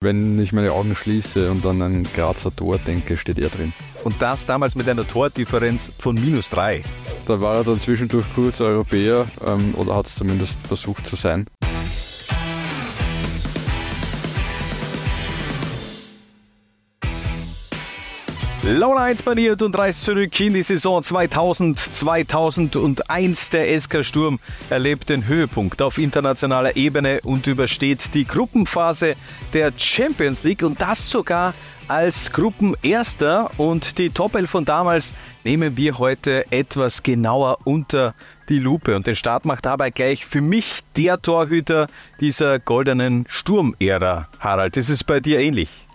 Wenn ich meine Augen schließe und an ein Grazer Tor denke, steht er drin. Und das damals mit einer Tordifferenz von minus drei. Da war er dann zwischendurch kurz Europäer ähm, oder hat es zumindest versucht zu sein. Launa 1 baniert und reist zurück in die Saison 2000-2001. Der SK Sturm erlebt den Höhepunkt auf internationaler Ebene und übersteht die Gruppenphase der Champions League und das sogar als Gruppenerster. Und die Top 11 von damals nehmen wir heute etwas genauer unter die Lupe. Und den Start macht dabei gleich für mich der Torhüter dieser goldenen Sturmära. Harald, ist es bei dir ähnlich?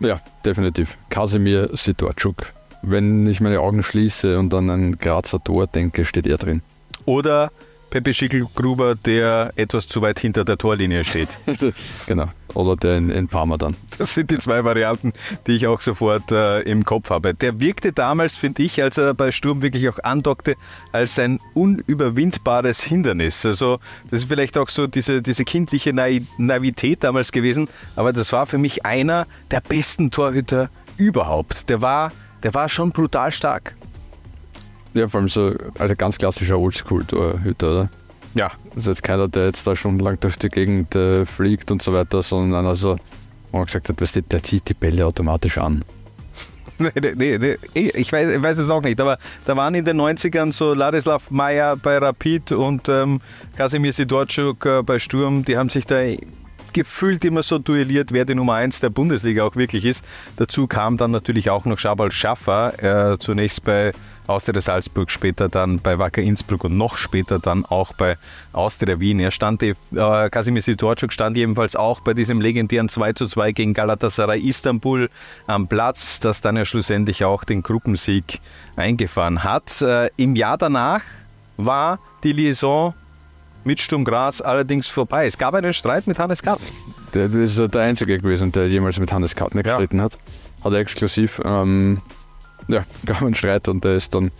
Ja, definitiv. Kasimir Sidorczuk. Wenn ich meine Augen schließe und an ein Grazer Tor denke, steht er drin. Oder Pepe Schickelgruber, der etwas zu weit hinter der Torlinie steht. genau. Oder der in, in, Parma dann. Das sind die zwei Varianten, die ich auch sofort äh, im Kopf habe. Der wirkte damals, finde ich, als er bei Sturm wirklich auch andockte, als ein unüberwindbares Hindernis. Also das ist vielleicht auch so diese, diese kindliche Naivität damals gewesen, aber das war für mich einer der besten Torhüter überhaupt. Der war, der war schon brutal stark. Ja, vor allem so also ganz klassischer Oldschool-Hüter, oder? Ja. Das ist jetzt keiner, der jetzt da schon lang durch die Gegend äh, fliegt und so weiter, sondern also, wo man gesagt hat, weißt du, der zieht die Bälle automatisch an. Nee, nee, nee, ich weiß, ich weiß es auch nicht, aber da waren in den 90ern so Ladislav Meyer bei Rapid und ähm, Kasimir Sidorczuk äh, bei Sturm, die haben sich da gefühlt immer so duelliert, wer die Nummer 1 der Bundesliga auch wirklich ist. Dazu kam dann natürlich auch noch Schabal Schaffer, äh, zunächst bei Austria Salzburg, später dann bei Wacker Innsbruck und noch später dann auch bei Austria Wien. Er stand, äh, Kasimir Sitorczuk stand ebenfalls auch bei diesem legendären 2 zu 2 gegen Galatasaray Istanbul am Platz, das dann ja schlussendlich auch den Gruppensieg eingefahren hat. Äh, Im Jahr danach war die Liaison mit Sturm Graz allerdings vorbei. Es gab einen Streit mit Hannes Kartner. Der ist der Einzige gewesen, der jemals mit Hannes Kartner gestritten ja. hat. Hat er exklusiv. Ähm, ja, gab einen Streit und der ist dann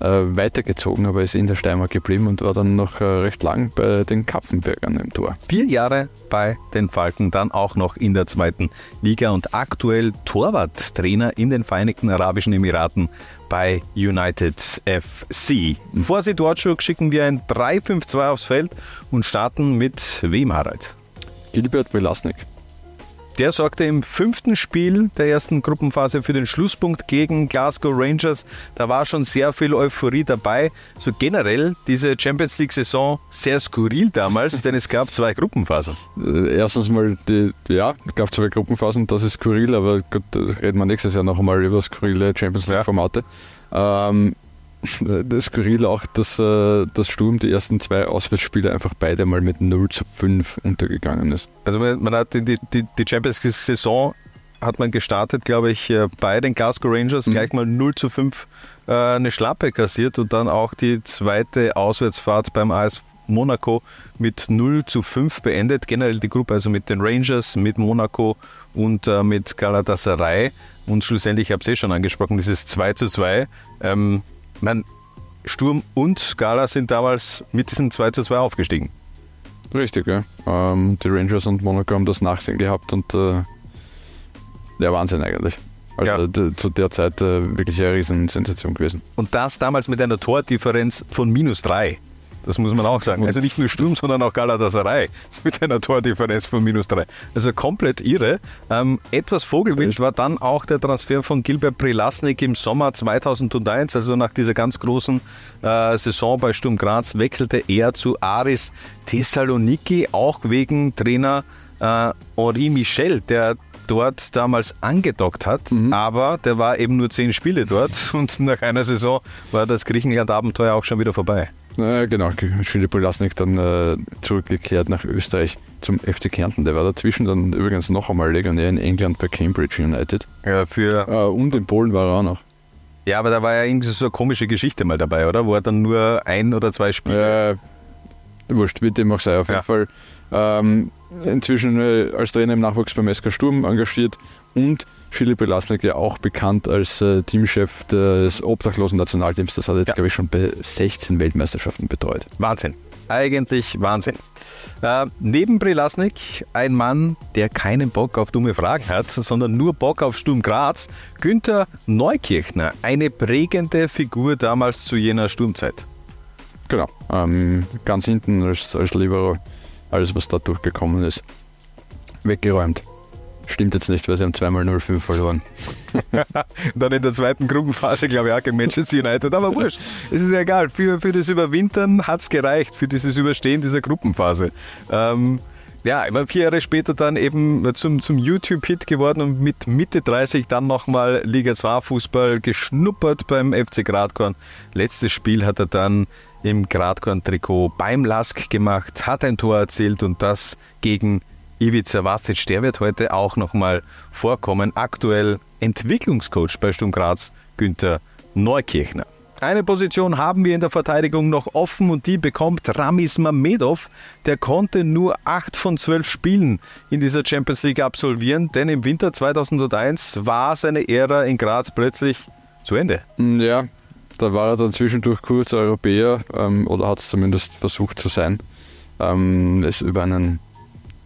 weitergezogen, aber ist in der Steiermark geblieben und war dann noch äh, recht lang bei den Kapfenbergern im Tor. Vier Jahre bei den Falken, dann auch noch in der zweiten Liga und aktuell Torwarttrainer in den Vereinigten Arabischen Emiraten bei United FC. Vor Sidorczuk schicken wir ein 3-5-2 aufs Feld und starten mit wem, Harald? Gilbert Velasnik. Der sorgte im fünften Spiel der ersten Gruppenphase für den Schlusspunkt gegen Glasgow Rangers. Da war schon sehr viel Euphorie dabei. So generell diese Champions League-Saison sehr skurril damals, denn es gab zwei Gruppenphasen. Äh, erstens mal, die, ja, es gab zwei Gruppenphasen, das ist skurril, aber gut, reden wir nächstes Jahr noch einmal über skurrile Champions League-Formate. Ja. Ähm, Skurril auch, dass äh, das Sturm die ersten zwei Auswärtsspiele einfach beide mal mit 0 zu 5 untergegangen ist. Also man hat die, die, die Champions League-Saison hat man gestartet, glaube ich, äh, bei den Glasgow Rangers mhm. gleich mal 0 zu 5 äh, eine Schlappe kassiert und dann auch die zweite Auswärtsfahrt beim AS Monaco mit 0 zu 5 beendet. Generell die Gruppe, also mit den Rangers, mit Monaco und äh, mit Galatasaray. Und schlussendlich, ich habe es eh schon angesprochen, dieses 2 zu 2. Ähm, mein Sturm und Scala sind damals mit diesem 2 zu 2 aufgestiegen. Richtig, ja. Ähm, die Rangers und Monaco haben das Nachsehen gehabt und äh, der Wahnsinn eigentlich. Also ja. zu der Zeit äh, wirklich eine Riesensensation gewesen. Und das damals mit einer Tordifferenz von minus 3. Das muss man auch sagen. Also nicht nur Sturm, sondern auch Galatasaray mit einer Tordifferenz von minus drei. Also komplett irre. Ähm, etwas vogelwild war dann auch der Transfer von Gilbert Prilasnik im Sommer 2001. Also nach dieser ganz großen äh, Saison bei Sturm Graz wechselte er zu Aris Thessaloniki, auch wegen Trainer äh, Henri Michel, der dort damals angedockt hat, mhm. aber der war eben nur zehn Spiele dort und nach einer Saison war das Griechenland-Abenteuer auch schon wieder vorbei. Ja, genau, Philipp Polasnik dann äh, zurückgekehrt nach Österreich zum FC Kärnten. Der war dazwischen dann übrigens noch einmal Legionär in England bei Cambridge United. Ja, für äh, und in Polen war er auch noch. Ja, aber da war ja irgendwie so eine komische Geschichte mal dabei, oder? Wo er dann nur ein oder zwei Spiele. Äh, wurscht, wie dem auch sei. Auf ja. jeden Fall ähm, inzwischen äh, als Trainer im Nachwuchs beim SK Sturm engagiert und Philipp Belasnik ja auch bekannt als äh, Teamchef des obdachlosen Nationalteams. Das hat er jetzt, ja. glaube ich, schon bei 16 Weltmeisterschaften betreut. Wahnsinn. Eigentlich Wahnsinn. Äh, neben Brilasnik ein Mann, der keinen Bock auf dumme Fragen hat, sondern nur Bock auf Sturm Graz, Günther Neukirchner, eine prägende Figur damals zu jener Sturmzeit. Genau, ähm, ganz hinten als, als Libero, alles was da durchgekommen ist, weggeräumt. Stimmt jetzt nicht, weil sie haben zweimal 0-5 verloren. Dann in der zweiten Gruppenphase, glaube ich, auch gegen Manchester United. Aber wurscht, es ist ja egal. Für, für das Überwintern hat es gereicht, für dieses Überstehen dieser Gruppenphase. Ähm, ja, immer vier Jahre später dann eben zum, zum YouTube-Hit geworden und mit Mitte 30 dann nochmal Liga 2 Fußball geschnuppert beim FC Gradkorn. Letztes Spiel hat er dann im Gradkorn-Trikot beim Lask gemacht, hat ein Tor erzielt und das gegen Ivica Vasic, der wird heute auch nochmal vorkommen. Aktuell Entwicklungscoach bei Sturm Graz, Günther Neukirchner. Eine Position haben wir in der Verteidigung noch offen und die bekommt Ramis Mamedov. Der konnte nur 8 von 12 Spielen in dieser Champions League absolvieren, denn im Winter 2001 war seine Ära in Graz plötzlich zu Ende. Ja, da war er dann zwischendurch kurz Europäer ähm, oder hat es zumindest versucht zu sein. Ähm, ist über einen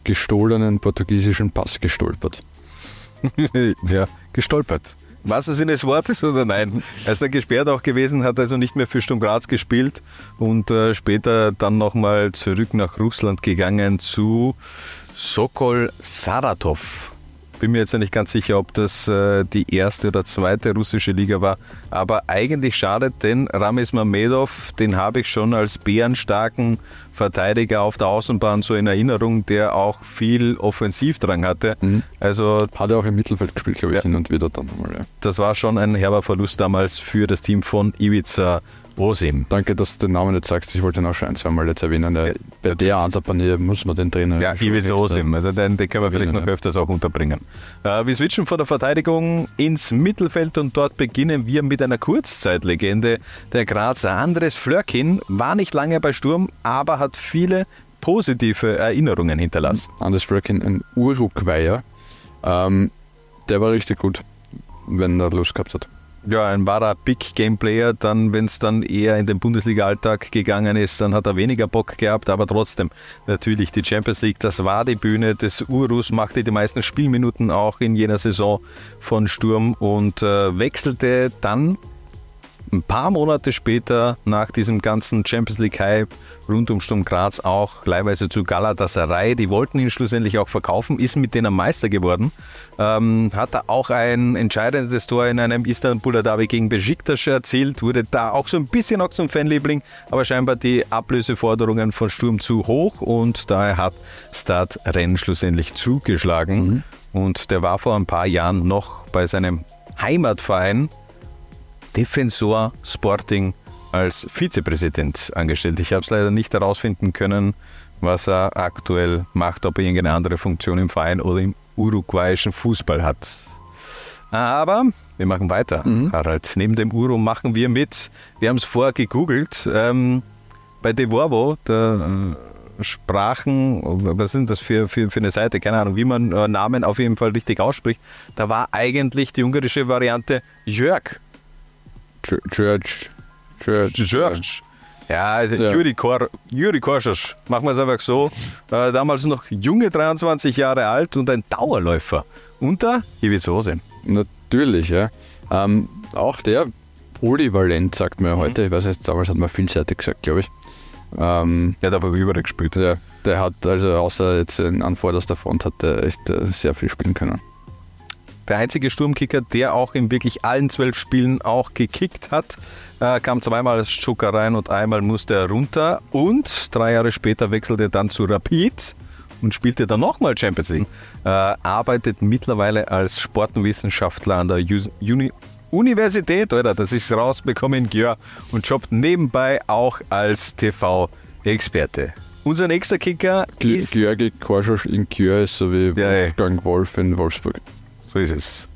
gestohlenen portugiesischen Pass gestolpert. ja, gestolpert. Was es in des Wortes oder nein? Er ist dann gesperrt auch gewesen, hat also nicht mehr für Sturm Graz gespielt und äh, später dann nochmal zurück nach Russland gegangen zu Sokol Saratov bin mir jetzt nicht ganz sicher, ob das äh, die erste oder zweite russische Liga war. Aber eigentlich schade, denn Ramis Mamedov, den habe ich schon als bärenstarken Verteidiger auf der Außenbahn so in Erinnerung, der auch viel Offensivdrang hatte. Mhm. Also hat er auch im Mittelfeld gespielt, glaube ich, ja. hin und wieder dann nochmal. Ja. Das war schon ein herber Verlust damals für das Team von Ivica Osim. Danke, dass du den Namen nicht sagst. Ich wollte ihn auch schon ein, zwei Mal jetzt erwähnen. Der, bei der Ansapanier muss man den Trainer. Ja, Ivica Osim. Also den, den können wir vielleicht noch öfters auch unterbringen. Äh, wir switchen von der Verteidigung ins Mittelfeld und dort beginnen wir mit einer Kurzzeitlegende. Der Grazer Andres Flörkin war nicht lange bei Sturm, aber hat viele positive Erinnerungen hinterlassen. Andres Flörkin, ein Uruguayer. Ähm, der war richtig gut, wenn er Lust gehabt hat ja, ein wahrer Big Game Player. Dann, wenn es dann eher in den Bundesliga-Alltag gegangen ist, dann hat er weniger Bock gehabt. Aber trotzdem, natürlich, die Champions League, das war die Bühne des Urus, machte die meisten Spielminuten auch in jener Saison von Sturm und äh, wechselte dann ein paar Monate später nach diesem ganzen Champions League Hype rund um Sturm Graz auch leihweise zu Galatasaray. Die wollten ihn schlussendlich auch verkaufen, ist mit denen Meister geworden. Ähm, hat er auch ein entscheidendes Tor in einem Istanbuler Derby gegen Besiktas erzielt, wurde da auch so ein bisschen auch zum Fanliebling, aber scheinbar die Ablöseforderungen von Sturm zu hoch und daher hat Stad Renn schlussendlich zugeschlagen. Mhm. Und der war vor ein paar Jahren noch bei seinem Heimatverein Defensor Sporting als Vizepräsident angestellt. Ich habe es leider nicht herausfinden können, was er aktuell macht, ob er irgendeine andere Funktion im Verein oder im uruguayischen Fußball hat. Aber wir machen weiter, mhm. Harald. Neben dem Uro machen wir mit. Wir haben es vorher gegoogelt. Ähm, bei Devorvo, der äh, Sprachen, was sind das für, für, für eine Seite? Keine Ahnung, wie man äh, Namen auf jeden Fall richtig ausspricht. Da war eigentlich die ungarische Variante Jörg. Church. Church. Church. Ja, also ja. Juri, Kor, Juri Korschas, machen wir es einfach so. Äh, damals noch junge 23 Jahre alt und ein Dauerläufer. Unter Ivisose. Natürlich, ja. Ähm, auch der polyvalent, sagt man mhm. heute. Ich weiß nicht, damals hat man vielseitig gesagt, glaube ich. Ähm, der hat aber überall gespielt. Ja, der hat also außer jetzt an vorderster Front hat der echt äh, sehr viel spielen können der einzige Sturmkicker, der auch in wirklich allen zwölf Spielen auch gekickt hat. Äh, kam zweimal als Joker rein und einmal musste er runter. Und drei Jahre später wechselte er dann zu Rapid und spielte dann nochmal Champions League. Äh, arbeitet mittlerweile als Sportwissenschaftler an der Uni Universität, oder? Das ist rausbekommen in Gjör und jobbt nebenbei auch als TV-Experte. Unser nächster Kicker G ist... Georgi Korschos in Gjör ist so wie ja, Wolfgang Wolf in Wolfsburg. So ist es.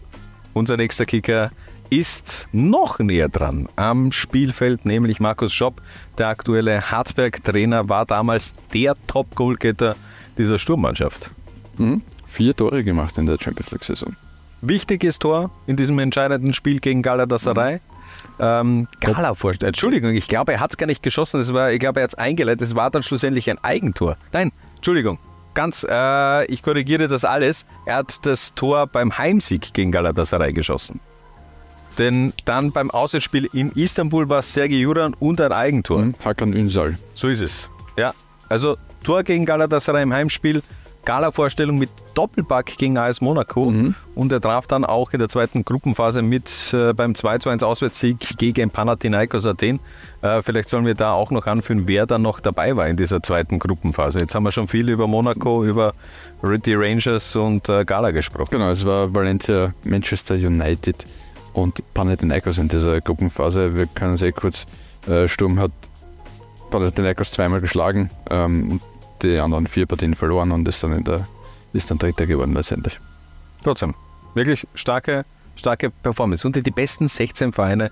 Unser nächster Kicker ist noch näher dran am Spielfeld, nämlich Markus Schopp. Der aktuelle Harzberg-Trainer war damals der Top-Goalgetter dieser Sturmmannschaft. Mhm. Vier Tore gemacht in der Champions League-Saison. Wichtiges Tor in diesem entscheidenden Spiel gegen Galatasaray. Mhm. ähm, Gala vorstellen. Entschuldigung, ich glaube, er hat es gar nicht geschossen. Das war, ich glaube, er hat es eingeleitet. Es war dann schlussendlich ein Eigentor. Nein, Entschuldigung. Ganz, äh, ich korrigiere das alles. Er hat das Tor beim Heimsieg gegen Galatasaray geschossen. Denn dann beim Auswärtsspiel in Istanbul war es Sergei Juran und ein Eigentor. Mhm. Hakan Ünsal. So ist es. Ja, also Tor gegen Galatasaray im Heimspiel, Gala-Vorstellung mit Doppelpack gegen AS Monaco Mhm. und er traf dann auch in der zweiten Gruppenphase mit äh, beim 2-1 Auswärtssieg gegen Panathinaikos Athen. Äh, vielleicht sollen wir da auch noch anführen, wer dann noch dabei war in dieser zweiten Gruppenphase. Jetzt haben wir schon viel über Monaco, über die Rangers und äh, Gala gesprochen. Genau, es war Valencia, Manchester United und Panathinaikos in dieser Gruppenphase. Wir können es eh kurz, äh, Sturm hat Panathinaikos zweimal geschlagen, ähm, die anderen vier Partien verloren und ist dann, in der, ist dann Dritter geworden letztendlich. Trotzdem, wirklich starke, starke Performance. Unter die besten 16 Vereine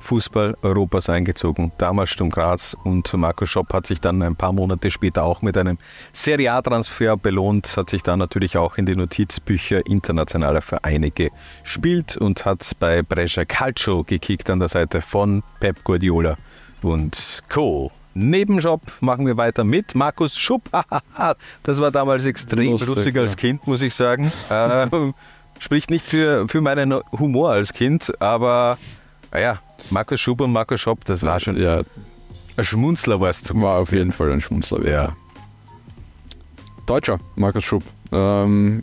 Fußball Europas eingezogen. Damals Sturm Graz und Marco Schopp hat sich dann ein paar Monate später auch mit einem Serie A-Transfer belohnt, hat sich dann natürlich auch in die Notizbücher internationaler Vereine gespielt und hat bei Brescia Calcio gekickt an der Seite von Pep Guardiola und Co. Nebenjob machen wir weiter mit Markus Schupp. das war damals extrem lustig, Lustig, als ja. Kind, muss ich sagen. Äh, spricht nicht für, für meinen Humor als Kind, aber naja, Markus Schupp und Markus Schopp, das war schon Ja, ein Schmunzler, war es zum war auf jeden Fall ein Schmunzler. Ja. Deutscher, Markus Schupp. Ähm,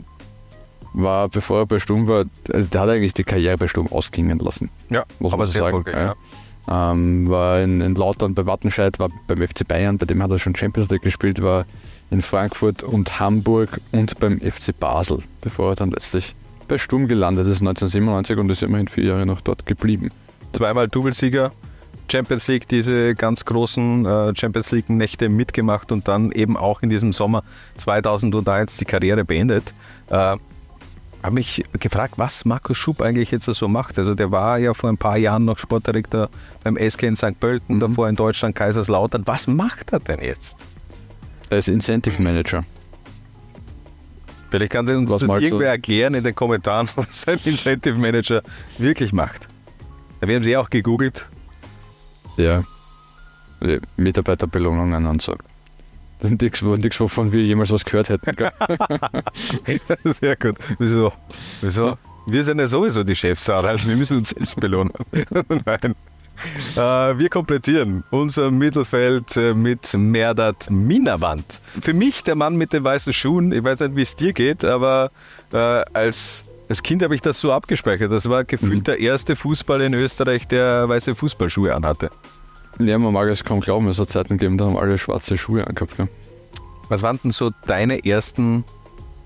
war, bevor er bei Sturm war, also der hat eigentlich die Karriere bei Sturm ausklingen lassen. Ja, muss aber man so sehr sagen. erfolgreich, Ja. Ähm, war in, in Lautern bei Wattenscheid, war beim FC Bayern, bei dem hat er schon Champions League gespielt, war in Frankfurt und Hamburg und beim FC Basel, bevor er dann letztlich bei Sturm gelandet ist 1997 und ist immerhin vier Jahre noch dort geblieben. Zweimal Doublesieger, Champions League, diese ganz großen äh, Champions League-Nächte mitgemacht und dann eben auch in diesem Sommer 2001 die Karriere beendet. Habe mich gefragt, was Markus Schub eigentlich jetzt so macht. Also der war ja vor ein paar Jahren noch Sportdirektor beim SK in St. Pölten, Mhm. davor in Deutschland Kaiserslautern. Was macht er denn jetzt? Er ist Incentive Manager. Vielleicht kann uns Was das magst du? irgendwer erklären in den Kommentaren, was ein Incentive Manager wirklich macht. Wir haben sie auch gegoogelt. Ja. Mitarbeiterbelohnungen und so. Nichts, nichts, wovon wir jemals was gehört hätten. Sehr gut. Wieso? Wieso? Wir sind ja sowieso die Chefs, Sarah, also wir müssen uns selbst belohnen. Nein. Äh, wir komplettieren unser Mittelfeld äh, mit Merdat Minawand. Für mich der Mann mit den weißen Schuhen, ich weiß nicht, wie es dir geht, aber äh, als, als Kind habe ich das so abgespeichert. Das war gefühlt der erste Fußballer in Österreich, der weiße Fußballschuhe anhatte. Ja, man mag es kaum glauben, es hat Zeiten gegeben, da haben alle schwarze Schuhe angehabt. Gell? Was waren denn so deine ersten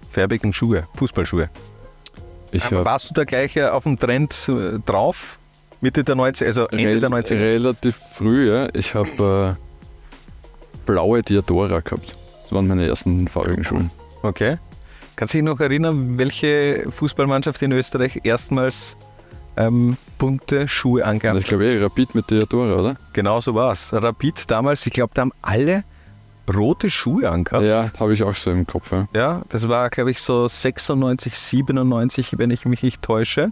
färbigen Schuhe, Fußballschuhe? Ich habe warst du da gleich äh, auf dem Trend äh, drauf? Mitte der 90er, also Ende der 90er? relativ früh, ja. Ich habe äh, blaue Diadora gehabt. Das waren meine ersten farbigen Schuhe. Okay. Kannst du dich noch erinnern, welche Fußballmannschaft in Österreich erstmals ähm, bunte Schuhe angehabt ich glaube eh Rapid mit Diadora, oder? Genau so war es. Rapid damals, ich glaube, da haben alle rote Schuhe angehabt. Ja, habe ich auch so im Kopf. Ja. Ja, das war, glaube ich, so 96, 97, wenn ich mich nicht täusche.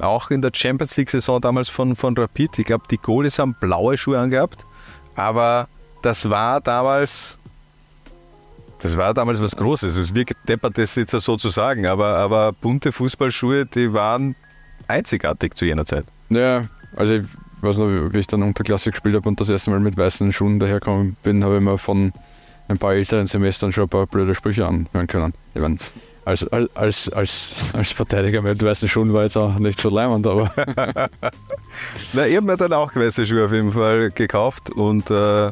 Auch in der Champions League-Saison damals von, von Rapid. Ich glaube, die Goalies haben blaue Schuhe angehabt. Aber das war damals. Das war damals was Großes. Es wirkt deppert, das jetzt so zu sagen. Aber, aber bunte Fußballschuhe, die waren einzigartig zu jener Zeit. ja, also ich weiß noch, wie ich dann Unterklasse gespielt habe und das erste Mal mit weißen Schuhen dahergekommen bin, habe ich mir von ein paar älteren Semestern schon ein paar blöde Sprüche anhören können. Ich meine, als, als, als, als Verteidiger mit weißen Schuhen war jetzt auch nicht so leimend, aber Na, ich habe mir dann auch weiße Schuhe auf jeden Fall gekauft und äh,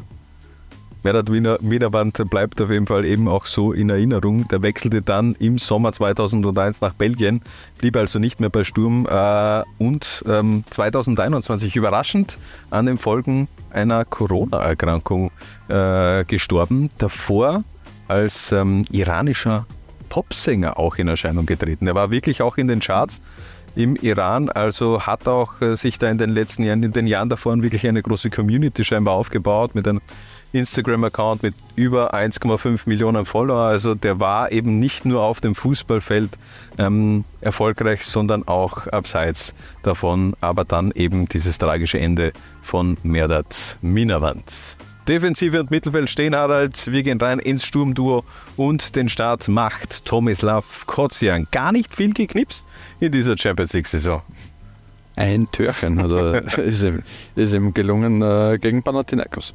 Merat Wiener, Wienerband bleibt auf jeden Fall eben auch so in Erinnerung. Der wechselte dann im Sommer 2001 nach Belgien, blieb also nicht mehr bei Sturm äh, und ähm, 2021 überraschend an den Folgen einer Corona-Erkrankung äh, gestorben. Davor als ähm, iranischer Popsänger auch in Erscheinung getreten. Er war wirklich auch in den Charts im Iran, also hat auch äh, sich da in den letzten Jahren, in den Jahren davor wirklich eine große Community scheinbar aufgebaut mit, ein, Instagram-Account mit über 1,5 Millionen Follower. Also der war eben nicht nur auf dem Fußballfeld ähm, erfolgreich, sondern auch abseits davon. Aber dann eben dieses tragische Ende von Merdat Minavand. Defensive und Mittelfeld stehen Harald. Wir gehen rein ins Sturmduo und den Start macht Tomislav Kocian. Gar nicht viel geknipst in dieser Champions League-Saison. Ein Türchen oder ist, ihm, ist ihm gelungen äh, gegen Panathinaikos.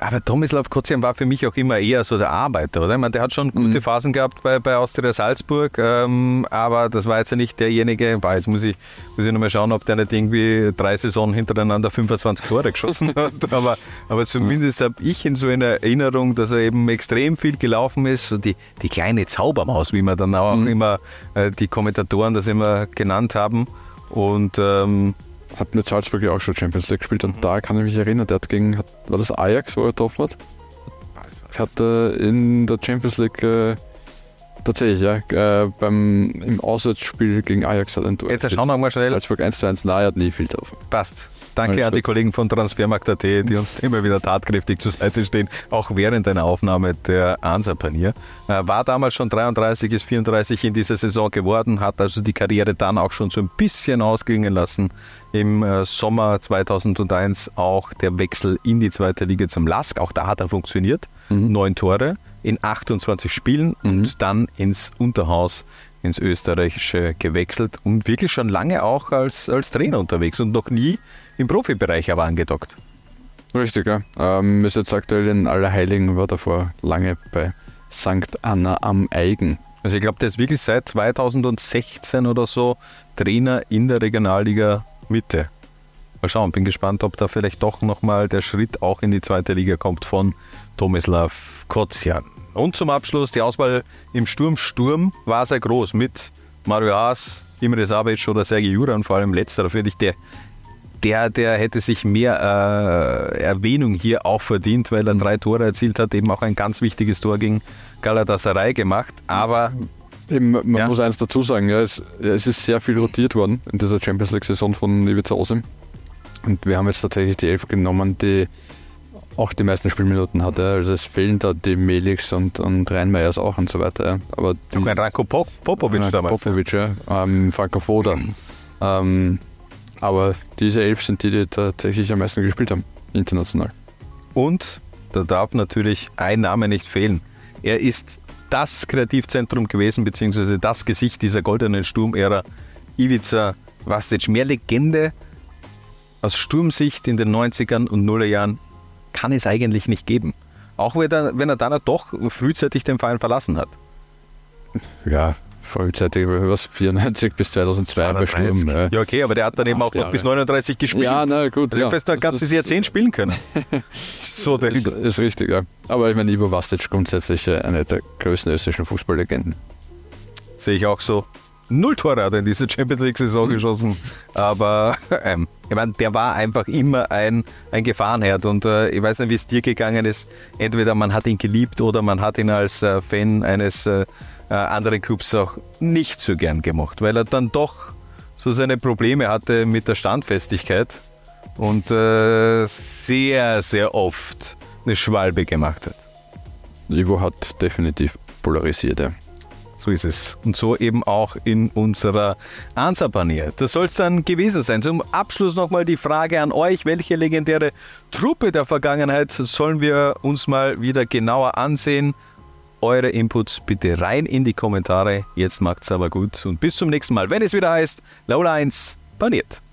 Aber Tomislav Kocian war für mich auch immer eher so der Arbeiter, oder? Ich meine, der hat schon gute mhm. Phasen gehabt bei, bei Austria Salzburg, ähm, aber das war jetzt ja nicht derjenige, boah, jetzt muss ich, muss ich nochmal schauen, ob der nicht irgendwie drei Saisonen hintereinander 25 Tore geschossen hat. aber, aber zumindest habe ich in so einer Erinnerung, dass er eben extrem viel gelaufen ist, so die, die kleine Zaubermaus, wie man dann auch mhm. immer äh, die Kommentatoren das immer genannt haben. Und ähm, hat mit Salzburg ja auch schon Champions League gespielt und mhm. da kann ich mich erinnern, der hat gegen, hat, war das Ajax, wo er getroffen hat? Hat er in der Champions League äh, tatsächlich, ja, äh, beim, im Auswärtsspiel gegen Ajax hat er ein Tor. Jetzt schauen wir mal schnell. Salzburg 1 zu 1, nein, er hat nie viel drauf. Passt. Danke an die Kollegen von Transfermarkt.at, die uns immer wieder tatkräftig zur Seite stehen, auch während einer Aufnahme der Ansa-Panier. Äh, war damals schon 33, ist 34 in dieser Saison geworden, hat also die Karriere dann auch schon so ein bisschen ausklingen lassen. Im äh, Sommer 2001 auch der Wechsel in die zweite Liga zum Lask, auch da hat er funktioniert. Mhm. Neun Tore in 28 Spielen mhm. und dann ins Unterhaus ins Österreichische gewechselt und wirklich schon lange auch als, als Trainer unterwegs und noch nie im Profibereich aber angedockt. Richtig, ja. Ähm, ist jetzt aktuell in Allerheiligen, war davor lange bei St. Anna am Eigen. Also ich glaube, der ist wirklich seit 2016 oder so Trainer in der Regionalliga Mitte. Mal schauen, bin gespannt, ob da vielleicht doch nochmal der Schritt auch in die zweite Liga kommt von Tomislav Kocian. Und zum Abschluss die Auswahl im Sturm. Sturm war sehr groß mit Mario Haas, Imre Sabic oder Sergei Juran, vor allem letzterer, finde ich, der der, der hätte sich mehr äh, Erwähnung hier auch verdient, weil er mhm. drei Tore erzielt hat, eben auch ein ganz wichtiges Tor gegen Galatasaray gemacht. Aber Eben, man ja. muss eins dazu sagen, ja, es, es, ist sehr viel rotiert worden in dieser Champions League-Saison von Ivica Osim. Und wir haben jetzt tatsächlich die Elf genommen, die auch die meisten Spielminuten hatte. Also es fehlen da die Melix und, und Reinmeyers auch und so weiter. Aber die, Sogar Ranko Popovic Ranko damals. Popovic, ja. Ähm, Franco Foda. Ähm, aber diese elf sind die, die tatsächlich am meisten gespielt haben, international. Und da darf natürlich ein Name nicht fehlen. Er ist das Kreativzentrum gewesen, beziehungsweise das Gesicht dieser goldenen Sturmära. Ivica Vastic, mehr Legende aus Sturmsicht in den 90ern und Nullerjahren kann es eigentlich nicht geben. Auch wenn er, wenn er dann doch frühzeitig den Verein verlassen hat. Ja, vollzeitig, was, 94 bis 2002 bei Sturm. Ja. ja, okay, aber der hat dann eben auch noch bis 39 gespielt. Ja, na gut. Also ja. Fest, ein ganzes Jahrzehnt spielen können. so der ist, ist richtig, ja. Aber ich meine, Ivo Vastic grundsätzlich äh, eine der größten österreichischen Fußballlegenden. Sehe ich auch so. Null er in dieser Champions League-Saison mhm. geschossen. Aber ähm, ich meine, der war einfach immer ein, ein Gefahrenherd. Und äh, ich weiß nicht, wie es dir gegangen ist. Entweder man hat ihn geliebt oder man hat ihn als äh, Fan eines äh, äh, andere Clubs auch nicht so gern gemacht, weil er dann doch so seine Probleme hatte mit der Standfestigkeit und äh, sehr, sehr oft eine Schwalbe gemacht hat. Ivo hat definitiv polarisiert, ja. So ist es. Und so eben auch in unserer Ansapanier. Das soll es dann gewesen sein. Zum Abschluss nochmal die Frage an euch. Welche legendäre Truppe der Vergangenheit sollen wir uns mal wieder genauer ansehen? eure Inputs bitte rein in die Kommentare. Jetzt macht's aber gut und bis zum nächsten Mal, wenn es wieder heißt, Laula 1 paniert.